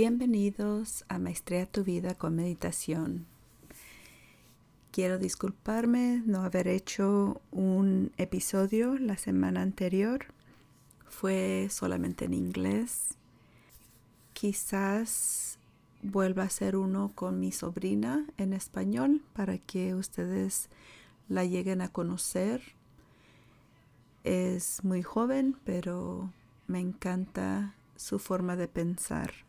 Bienvenidos a Maestría tu vida con meditación. Quiero disculparme no haber hecho un episodio la semana anterior. Fue solamente en inglés. Quizás vuelva a hacer uno con mi sobrina en español para que ustedes la lleguen a conocer. Es muy joven, pero me encanta su forma de pensar.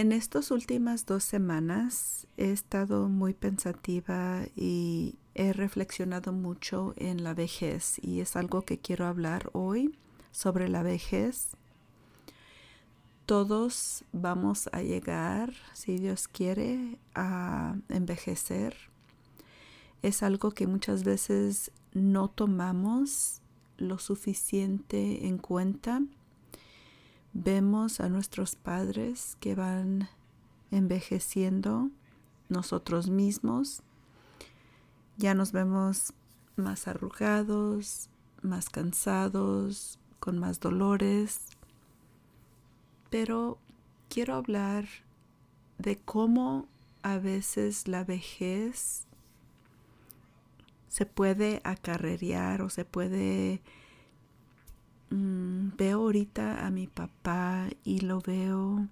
En estas últimas dos semanas he estado muy pensativa y he reflexionado mucho en la vejez y es algo que quiero hablar hoy sobre la vejez. Todos vamos a llegar, si Dios quiere, a envejecer. Es algo que muchas veces no tomamos lo suficiente en cuenta vemos a nuestros padres que van envejeciendo nosotros mismos, ya nos vemos más arrugados, más cansados, con más dolores, pero quiero hablar de cómo a veces la vejez se puede acarrerear o se puede Mm, veo ahorita a mi papá y lo veo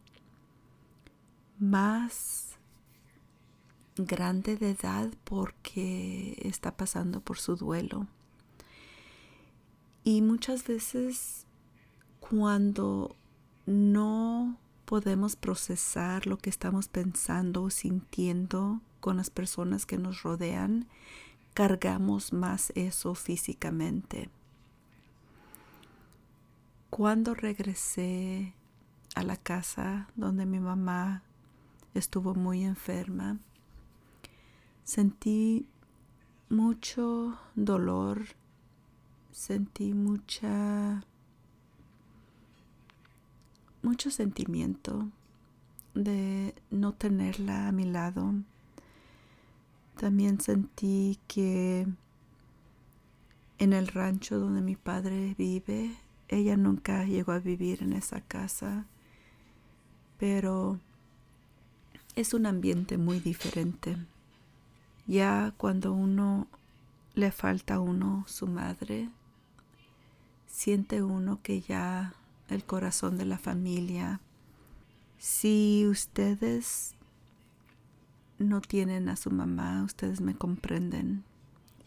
más grande de edad porque está pasando por su duelo. Y muchas veces cuando no podemos procesar lo que estamos pensando o sintiendo con las personas que nos rodean, cargamos más eso físicamente. Cuando regresé a la casa donde mi mamá estuvo muy enferma, sentí mucho dolor, sentí mucha mucho sentimiento de no tenerla a mi lado. También sentí que en el rancho donde mi padre vive ella nunca llegó a vivir en esa casa, pero es un ambiente muy diferente. Ya cuando uno le falta a uno su madre, siente uno que ya el corazón de la familia, si ustedes no tienen a su mamá, ustedes me comprenden,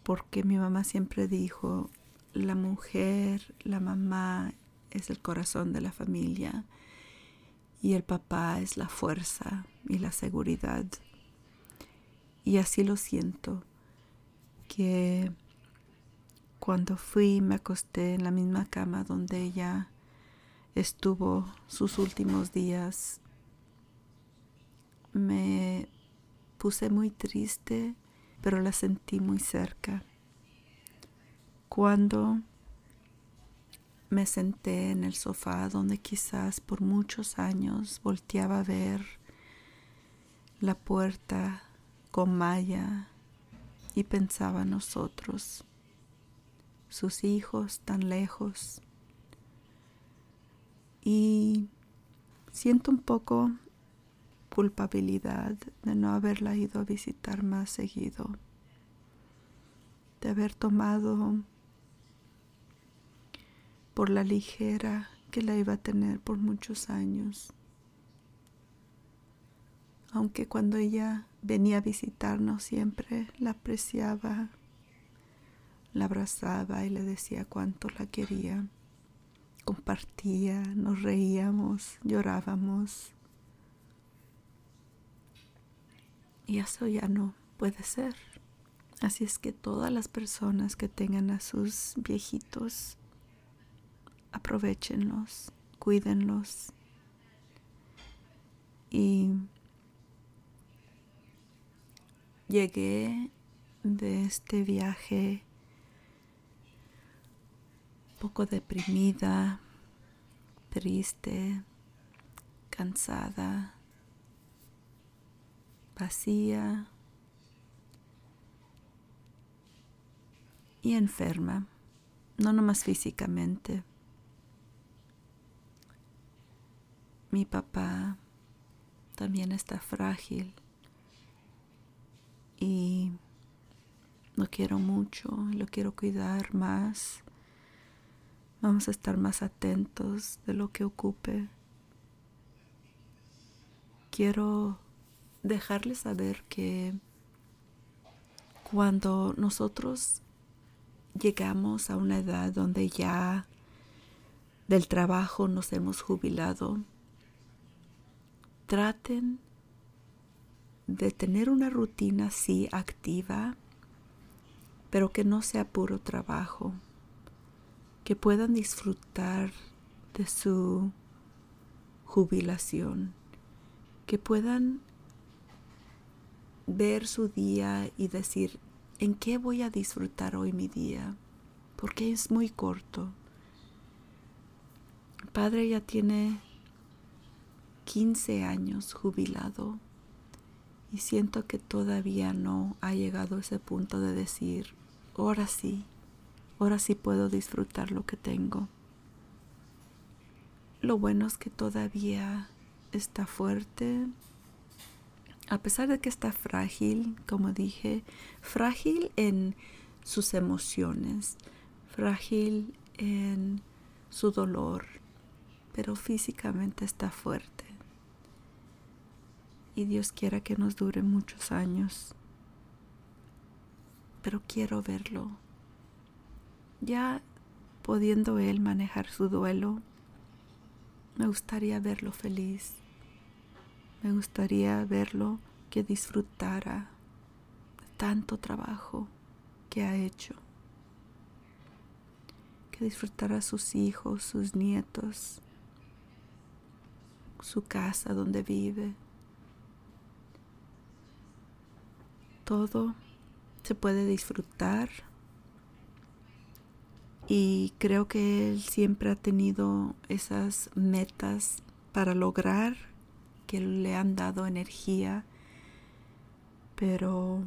porque mi mamá siempre dijo, la mujer, la mamá es el corazón de la familia y el papá es la fuerza y la seguridad. Y así lo siento, que cuando fui me acosté en la misma cama donde ella estuvo sus últimos días, me puse muy triste, pero la sentí muy cerca cuando me senté en el sofá donde quizás por muchos años volteaba a ver la puerta con malla y pensaba en nosotros, sus hijos tan lejos. Y siento un poco culpabilidad de no haberla ido a visitar más seguido, de haber tomado por la ligera que la iba a tener por muchos años. Aunque cuando ella venía a visitarnos siempre la apreciaba, la abrazaba y le decía cuánto la quería. Compartía, nos reíamos, llorábamos. Y eso ya no puede ser. Así es que todas las personas que tengan a sus viejitos aprovechenlos, cuídenlos. Y llegué de este viaje poco deprimida, triste, cansada, vacía y enferma, no nomás físicamente, mi papá también está frágil y lo quiero mucho, lo quiero cuidar más. Vamos a estar más atentos de lo que ocupe. Quiero dejarles saber que cuando nosotros llegamos a una edad donde ya del trabajo nos hemos jubilado, traten de tener una rutina así activa, pero que no sea puro trabajo, que puedan disfrutar de su jubilación, que puedan ver su día y decir, ¿en qué voy a disfrutar hoy mi día? Porque es muy corto. Padre ya tiene 15 años jubilado y siento que todavía no ha llegado ese punto de decir, ahora sí, ahora sí puedo disfrutar lo que tengo. Lo bueno es que todavía está fuerte, a pesar de que está frágil, como dije, frágil en sus emociones, frágil en su dolor, pero físicamente está fuerte. Y Dios quiera que nos dure muchos años. Pero quiero verlo. Ya pudiendo Él manejar su duelo, me gustaría verlo feliz me gustaría verlo que disfrutara tanto trabajo que ha hecho, que disfrutara sus hijos, sus nietos, su casa donde vive. Todo se puede disfrutar y creo que él siempre ha tenido esas metas para lograr que le han dado energía, pero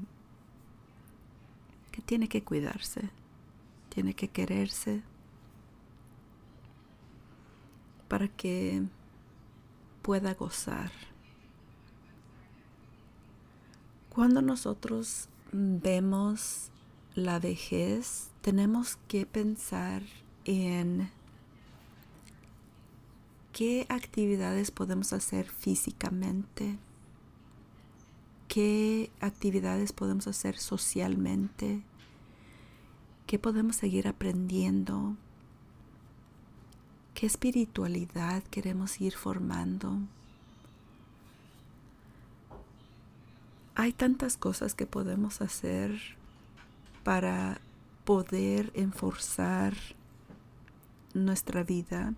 que tiene que cuidarse, tiene que quererse para que pueda gozar. Cuando nosotros vemos la vejez, tenemos que pensar en qué actividades podemos hacer físicamente, qué actividades podemos hacer socialmente, qué podemos seguir aprendiendo, qué espiritualidad queremos ir formando. Hay tantas cosas que podemos hacer para poder enforzar nuestra vida.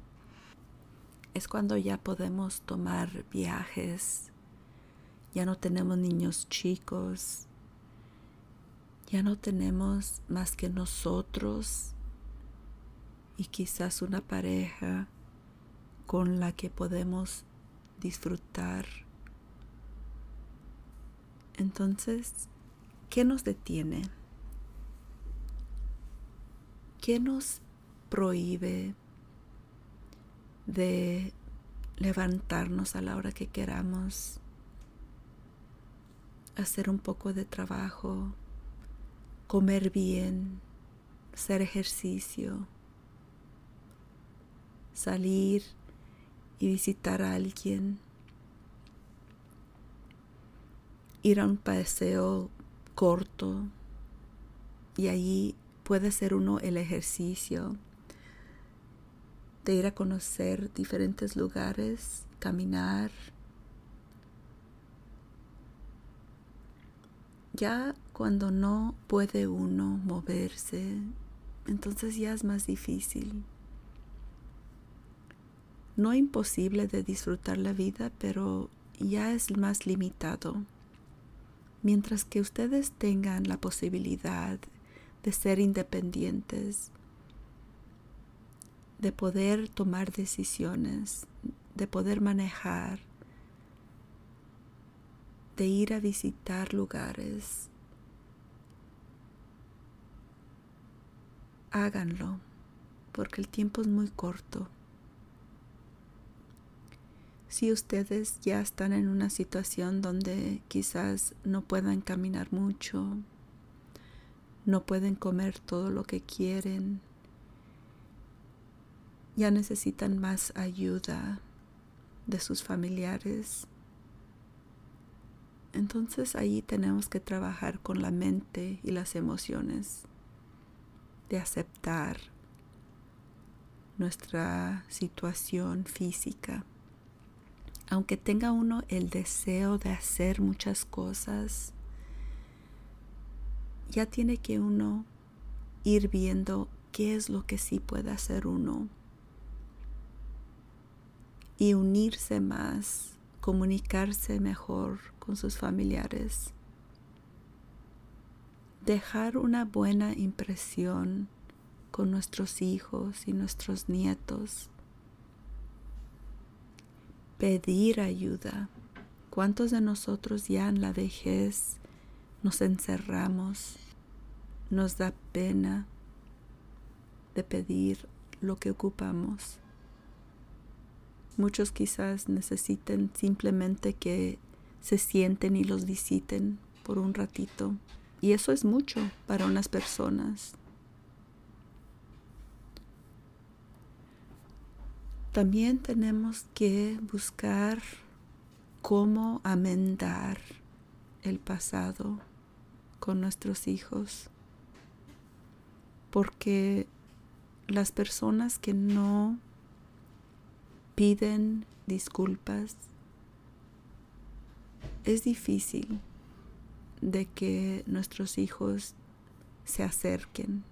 Es cuando ya podemos tomar viajes, ya no tenemos niños chicos, ya no tenemos más que nosotros y quizás una pareja con la que podemos disfrutar. Entonces, ¿qué nos detiene? ¿Qué nos prohíbe de levantarnos a la hora que queramos, hacer un poco de trabajo, comer bien, hacer ejercicio, salir y visitar a alguien, ir a un paseo corto y allí puede ser uno el ejercicio de ir a conocer diferentes lugares, caminar. Ya cuando no puede uno moverse, entonces ya es más difícil. No imposible de disfrutar la vida, pero ya es más limitado. Mientras que ustedes tengan la posibilidad de ser independientes, de poder tomar decisiones, de poder manejar, de ir a visitar lugares. Háganlo, porque el tiempo es muy corto. Si ustedes ya están en una situación donde quizás no puedan caminar mucho, no pueden comer todo lo que quieren, ya necesitan más ayuda de sus familiares. Entonces ahí tenemos que trabajar con la mente y las emociones, de aceptar nuestra situación física. Aunque tenga uno el deseo de hacer muchas cosas, ya tiene que uno ir viendo qué es lo que sí puede hacer uno y unirse más, comunicarse mejor con sus familiares, dejar una buena impresión con nuestros hijos y nuestros nietos, pedir ayuda. ¿Cuántos de nosotros ya en la vejez nos encerramos, nos da pena de pedir lo que ocupamos? Muchos quizás necesiten simplemente que se sienten y los visiten por un ratito. Y eso es mucho para unas personas. También tenemos que buscar cómo amendar el pasado con nuestros hijos. Porque las personas que no piden disculpas, es difícil de que nuestros hijos se acerquen.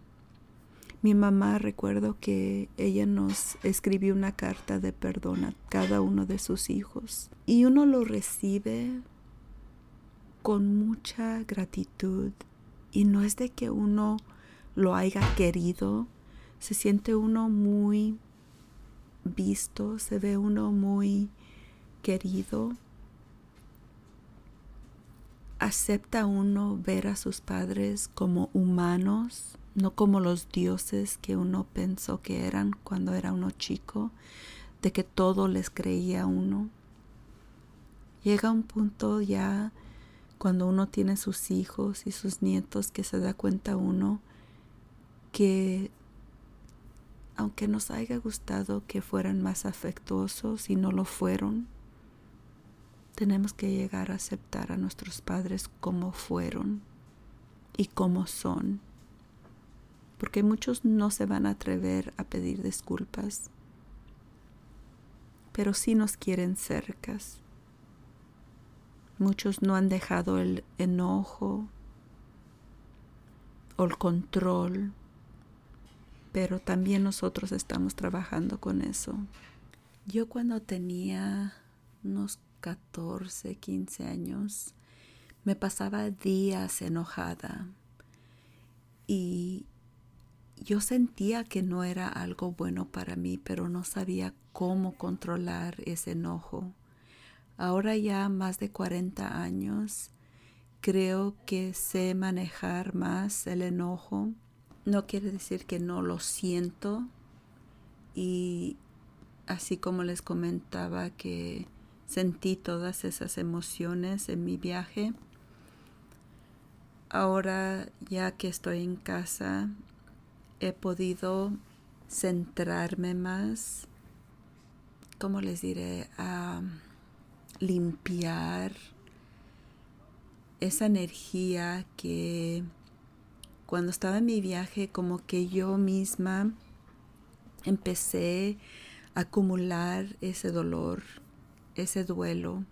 Mi mamá recuerdo que ella nos escribió una carta de perdón a cada uno de sus hijos y uno lo recibe con mucha gratitud y no es de que uno lo haya querido, se siente uno muy visto, se ve uno muy querido. Acepta uno ver a sus padres como humanos, no como los dioses que uno pensó que eran cuando era uno chico, de que todo les creía uno. Llega un punto ya cuando uno tiene sus hijos y sus nietos que se da cuenta uno que aunque nos haya gustado que fueran más afectuosos y no lo fueron, tenemos que llegar a aceptar a nuestros padres como fueron y como son, porque muchos no se van a atrever a pedir disculpas, pero sí nos quieren cercas. Muchos no han dejado el enojo o el control pero también nosotros estamos trabajando con eso. Yo cuando tenía unos 14, 15 años, me pasaba días enojada y yo sentía que no era algo bueno para mí, pero no sabía cómo controlar ese enojo. Ahora ya más de 40 años, creo que sé manejar más el enojo no quiere decir que no lo siento y así como les comentaba que sentí todas esas emociones en mi viaje, ahora ya que estoy en casa he podido centrarme más, ¿cómo les diré? A limpiar esa energía que cuando estaba en mi viaje, como que yo misma empecé a acumular ese dolor, ese duelo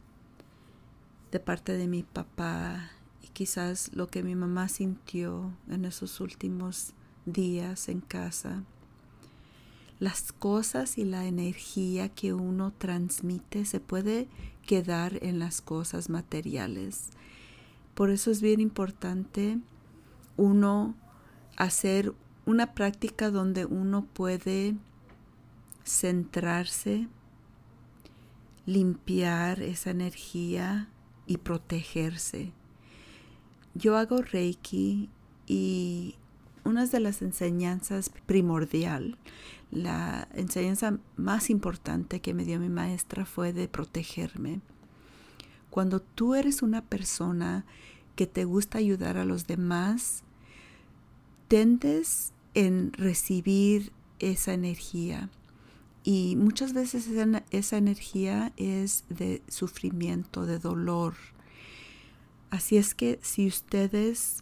de parte de mi papá y quizás lo que mi mamá sintió en esos últimos días en casa. Las cosas y la energía que uno transmite se puede quedar en las cosas materiales. Por eso es bien importante uno hacer una práctica donde uno puede centrarse, limpiar esa energía y protegerse. Yo hago Reiki y una de las enseñanzas primordial, la enseñanza más importante que me dio mi maestra fue de protegerme. Cuando tú eres una persona que te gusta ayudar a los demás, tendes en recibir esa energía. Y muchas veces esa, esa, energía es de sufrimiento, de dolor. Así es que si ustedes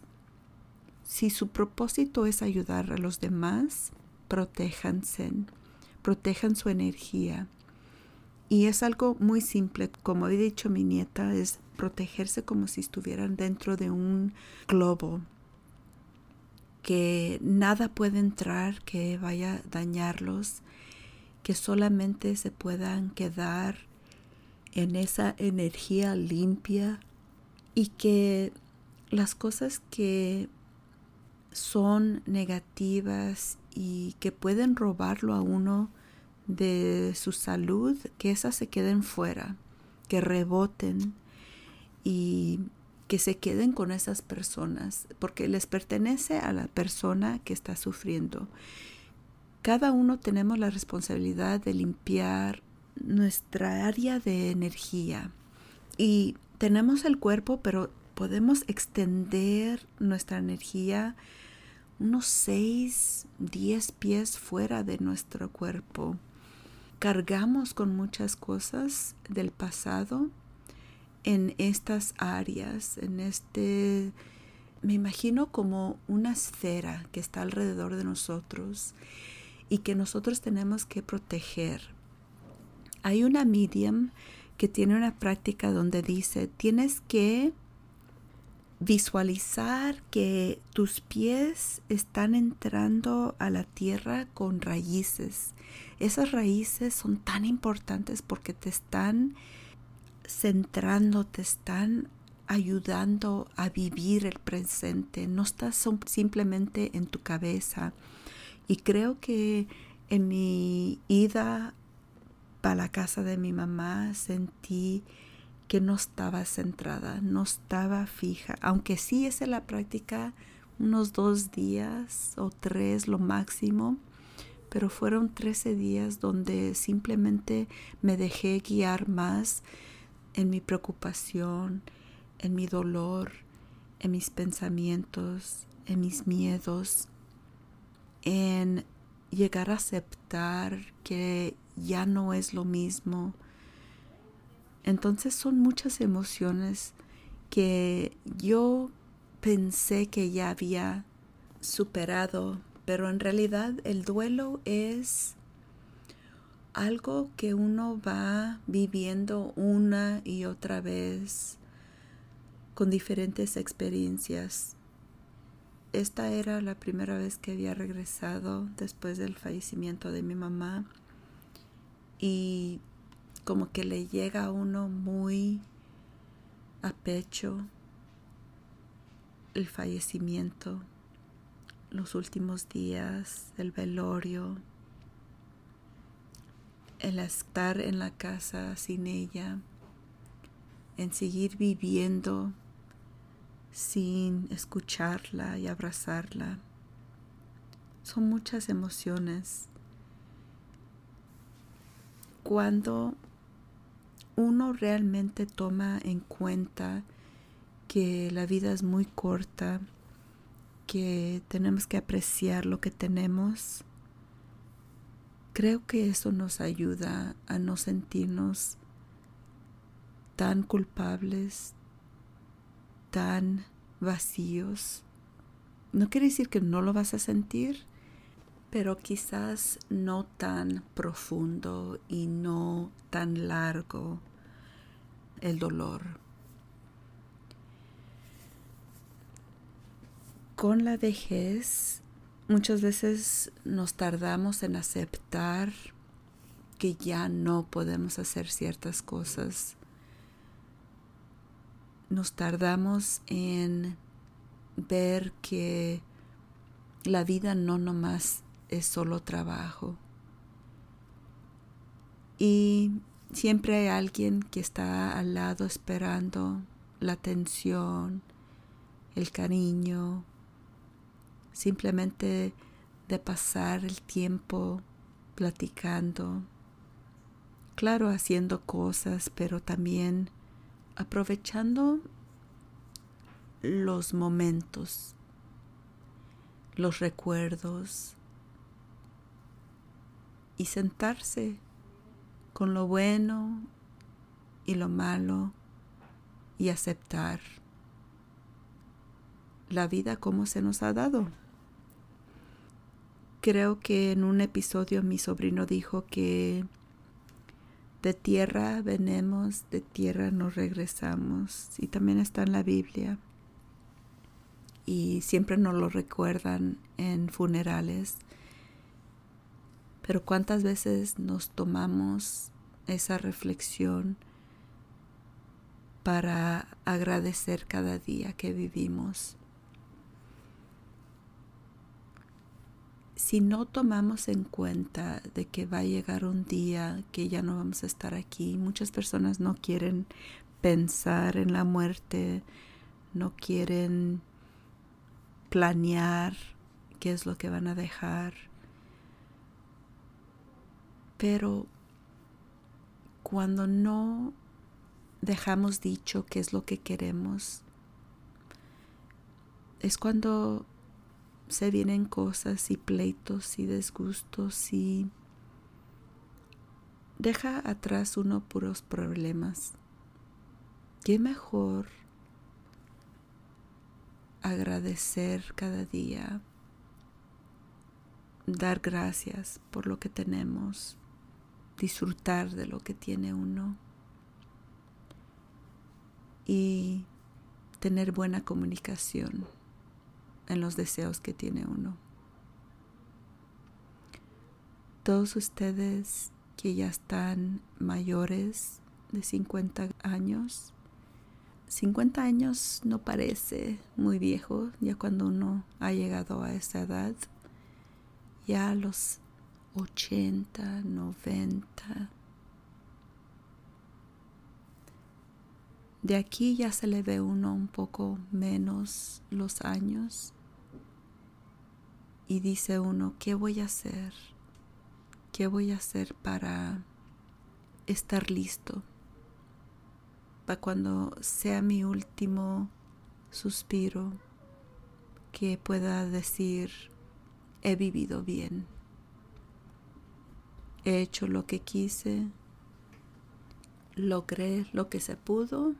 si su propósito es ayudar a los demás, protéjanse, protejan su energía. Y es algo muy simple, como he dicho mi nieta, es protegerse como si estuvieran dentro de un globo, que nada puede entrar que vaya a dañarlos, que solamente se puedan quedar en esa energía limpia y que las cosas que son negativas y que pueden robarlo a uno de su salud, que esas se queden fuera, que reboten y que se queden con esas personas, porque les pertenece a la persona que está sufriendo. Cada uno tenemos la responsabilidad de limpiar nuestra área de energía y tenemos el cuerpo, pero podemos extender nuestra energía unos 6, 10 pies fuera de nuestro cuerpo. Cargamos con muchas cosas del pasado en estas áreas, en este, me imagino como una esfera que está alrededor de nosotros y que nosotros tenemos que proteger. Hay una medium que tiene una práctica donde dice, tienes que visualizar que tus pies están entrando a la tierra con raíces. Esas raíces son tan importantes porque te están centrando, te están ayudando a vivir el presente. No estás simplemente en tu cabeza. Y creo que en mi ida para la casa de mi mamá sentí que no estaba centrada, no estaba fija, aunque sí en la práctica unos dos días o tres lo máximo, pero fueron trece días donde simplemente me dejé guiar más en mi preocupación, en mi dolor, en mis pensamientos, en mis miedos, en llegar a aceptar que ya no es lo mismo, entonces son muchas emociones que yo pensé que ya había superado, pero en realidad el duelo es algo que uno va viviendo una y otra vez con diferentes experiencias. Esta era la primera vez que había regresado después del fallecimiento de mi mamá y como que le llega a uno muy a pecho el fallecimiento, los últimos días, el velorio, el estar en la casa sin ella, en seguir viviendo sin escucharla y abrazarla. Son muchas emociones. Cuando uno realmente toma en cuenta que la vida es muy corta, que tenemos que apreciar lo que tenemos, creo que eso nos ayuda a no sentirnos tan culpables, tan vacíos. No quiere decir que no lo vas a sentir, pero quizás no tan profundo y no tan largo el dolor. Con la vejez muchas veces nos tardamos en aceptar que ya no podemos hacer ciertas cosas. Nos tardamos en ver que la vida no nomás es solo trabajo. Y siempre hay alguien que está al lado esperando la atención, el cariño, simplemente de pasar el tiempo platicando, claro, haciendo cosas, pero también aprovechando los momentos, los recuerdos y sentarse con lo bueno y lo malo y aceptar la vida como se nos ha dado. Creo que en un episodio mi sobrino dijo que de tierra venemos, de tierra nos regresamos. Y también está en la Biblia. Y siempre nos lo recuerdan en funerales. Pero cuántas veces nos tomamos esa reflexión para agradecer cada día que vivimos. si no tomamos en cuenta de que va a llegar un día que ya no vamos a estar aquí, muchas personas no quieren pensar en la muerte, no quieren planear qué es lo que van a dejar. Pero cuando no dejamos dicho qué es lo que queremos, es cuando se vienen cosas y pleitos y desgustos y deja atrás uno puros problemas. Qué mejor agradecer cada día, dar gracias por lo que tenemos, disfrutar de lo que tiene uno y tener buena comunicación en los deseos que tiene uno. Todos ustedes que ya están mayores de 50 años, 50 años no parece muy viejo ya cuando uno ha llegado a esa edad, ya los 80, 90. De aquí ya se le ve uno un poco menos los años y dice uno, ¿qué voy a hacer? ¿Qué voy a hacer para estar listo? Para cuando sea mi último suspiro, que pueda decir, he vivido bien, he hecho lo que quise, logré lo que se pudo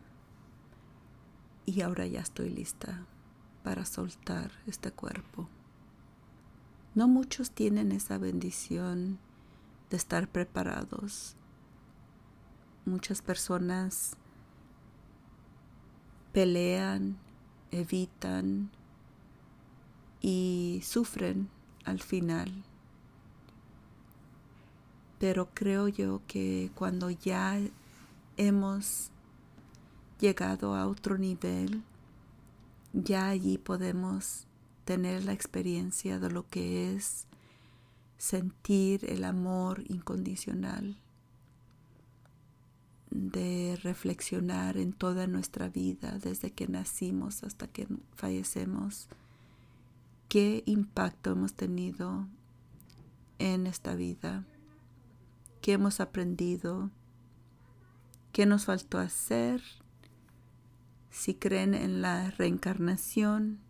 y ahora ya estoy lista para soltar este cuerpo. No muchos tienen esa bendición de estar preparados. Muchas personas pelean, evitan y sufren al final. Pero creo yo que cuando ya hemos llegado a otro nivel, ya allí podemos tener la experiencia de lo que es sentir el amor incondicional, de reflexionar en toda nuestra vida, desde que nacimos hasta que fallecemos, qué impacto hemos tenido en esta vida, qué hemos aprendido, qué nos faltó hacer, si creen en la reencarnación,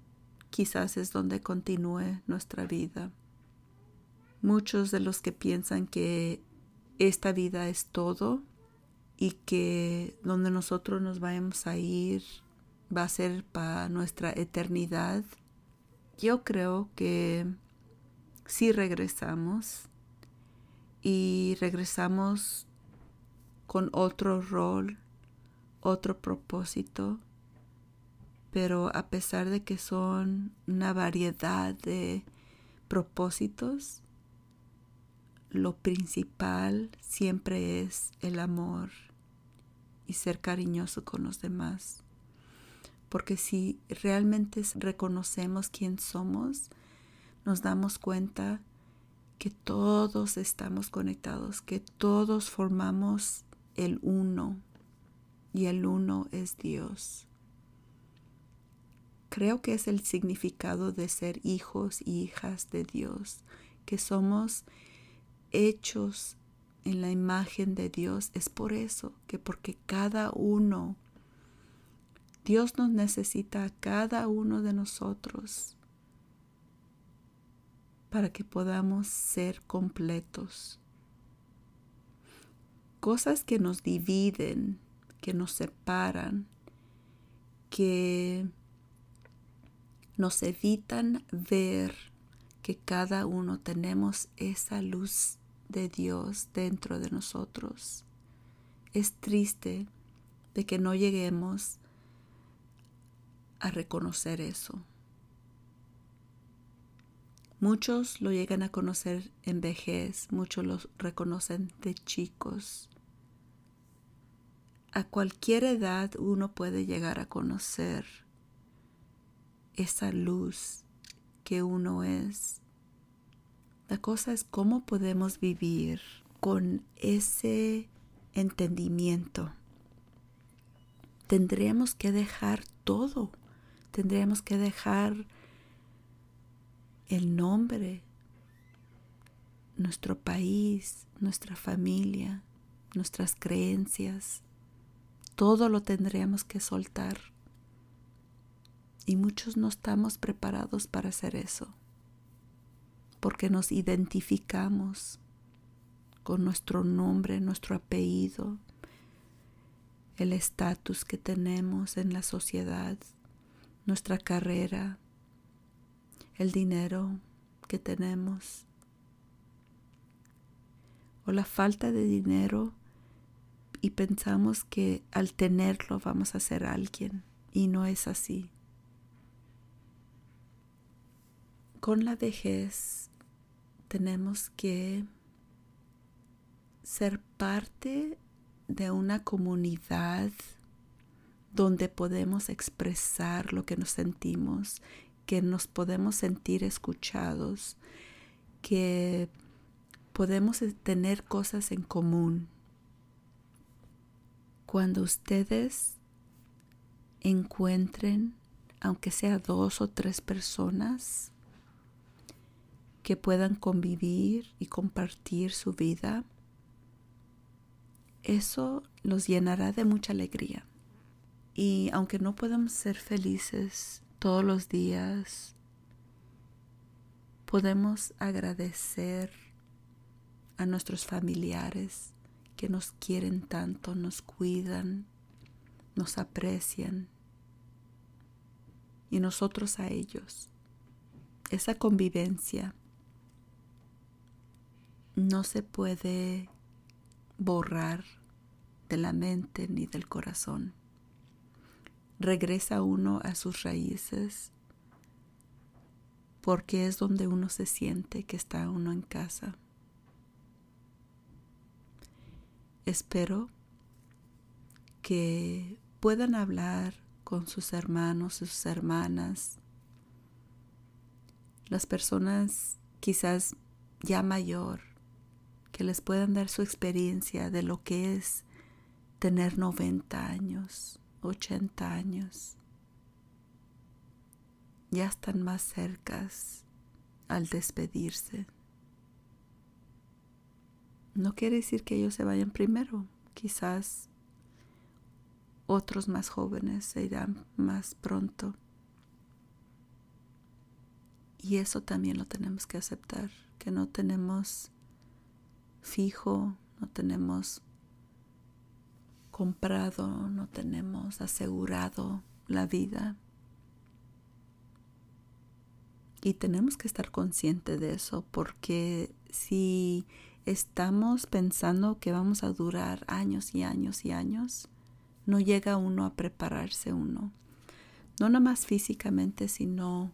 quizás es donde continúe nuestra vida. Muchos de los que piensan que esta vida es todo y que donde nosotros nos vayamos a ir va a ser para nuestra eternidad, yo creo que si regresamos y regresamos con otro rol, otro propósito, pero a pesar de que son una variedad de propósitos, lo principal siempre es el amor y ser cariñoso con los demás. Porque si realmente reconocemos quién somos, nos damos cuenta que todos estamos conectados, que todos formamos el uno y el uno es Dios creo que es el significado de ser hijos y hijas de Dios, que somos hechos en la imagen de Dios. Es por eso que porque cada uno, Dios nos necesita a cada uno de nosotros para que podamos ser completos. Cosas que nos dividen, que nos separan, que nos evitan ver que cada uno tenemos esa luz de Dios dentro de nosotros. Es triste de que no lleguemos a reconocer eso. Muchos lo llegan a conocer en vejez, muchos lo reconocen de chicos. A cualquier edad uno puede llegar a conocer esa luz que uno es. La cosa es cómo podemos vivir con ese entendimiento. Tendríamos que dejar todo. Tendríamos que dejar el nombre, nuestro país, nuestra familia, nuestras creencias, todo lo tendríamos que soltar. Y muchos no estamos preparados para hacer eso, porque nos identificamos con nuestro nombre, nuestro apellido, el estatus que tenemos en la sociedad, nuestra carrera, el dinero que tenemos o la falta de dinero y pensamos que al tenerlo vamos a ser alguien y no es así. Con la vejez tenemos que ser parte de una comunidad donde podemos expresar lo que nos sentimos que nos podemos sentir escuchados, que podemos tener cosas en común. Cuando ustedes encuentren, aunque sea dos o tres personas, que puedan convivir y compartir su vida, eso los llenará de mucha alegría. Y aunque no podamos ser felices todos los días podemos agradecer a nuestros familiares que nos quieren tanto, nos cuidan, nos aprecian y nosotros a ellos. Esa convivencia no se puede borrar de la mente ni del corazón regresa uno a sus raíces porque es donde uno se siente que está uno en casa. Espero que puedan hablar con sus hermanos, sus hermanas, las personas quizás ya mayor, que les puedan dar su experiencia de lo que es tener 90 años, 80 años. Ya están más cercas al despedirse. No quiere decir que ellos se vayan primero. Quizás otros más jóvenes se irán más pronto. Y eso también lo tenemos que aceptar, que no tenemos fijo, no tenemos comprado, no tenemos asegurado la vida. Y tenemos que estar conscientes de eso porque si estamos pensando que vamos a durar años y años y años, no llega uno a prepararse uno. No nada más físicamente, sino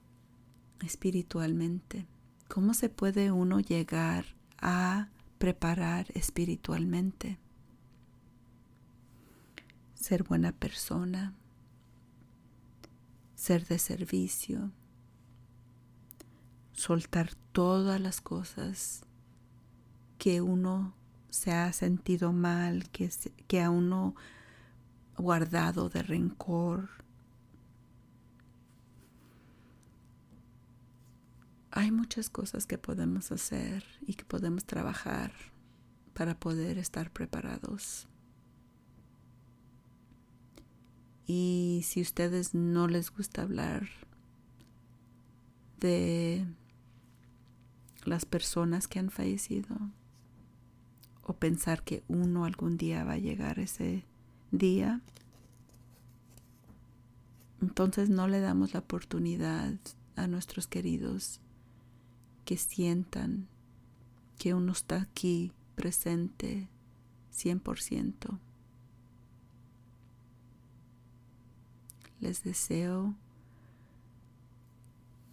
espiritualmente. ¿Cómo se puede uno llegar a preparar espiritualmente? Ser buena persona, ser de servicio, soltar todas las cosas que uno se ha sentido mal, que, que a uno guardado de rencor, hay muchas cosas que podemos hacer y que podemos trabajar para poder estar preparados. Y si ustedes no les gusta hablar de las personas que han fallecido o pensar que uno algún día va a llegar ese día, entonces no le damos la oportunidad a nuestros queridos que sientan que uno está aquí presente 100%. Les deseo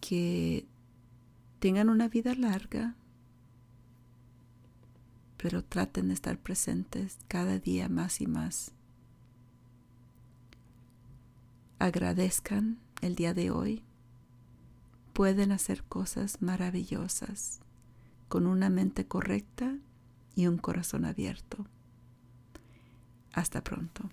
que tengan una vida larga, pero traten de estar presentes cada día más y más. Agradezcan el día de hoy. Pueden hacer cosas maravillosas con una mente correcta y un corazón abierto. Hasta pronto.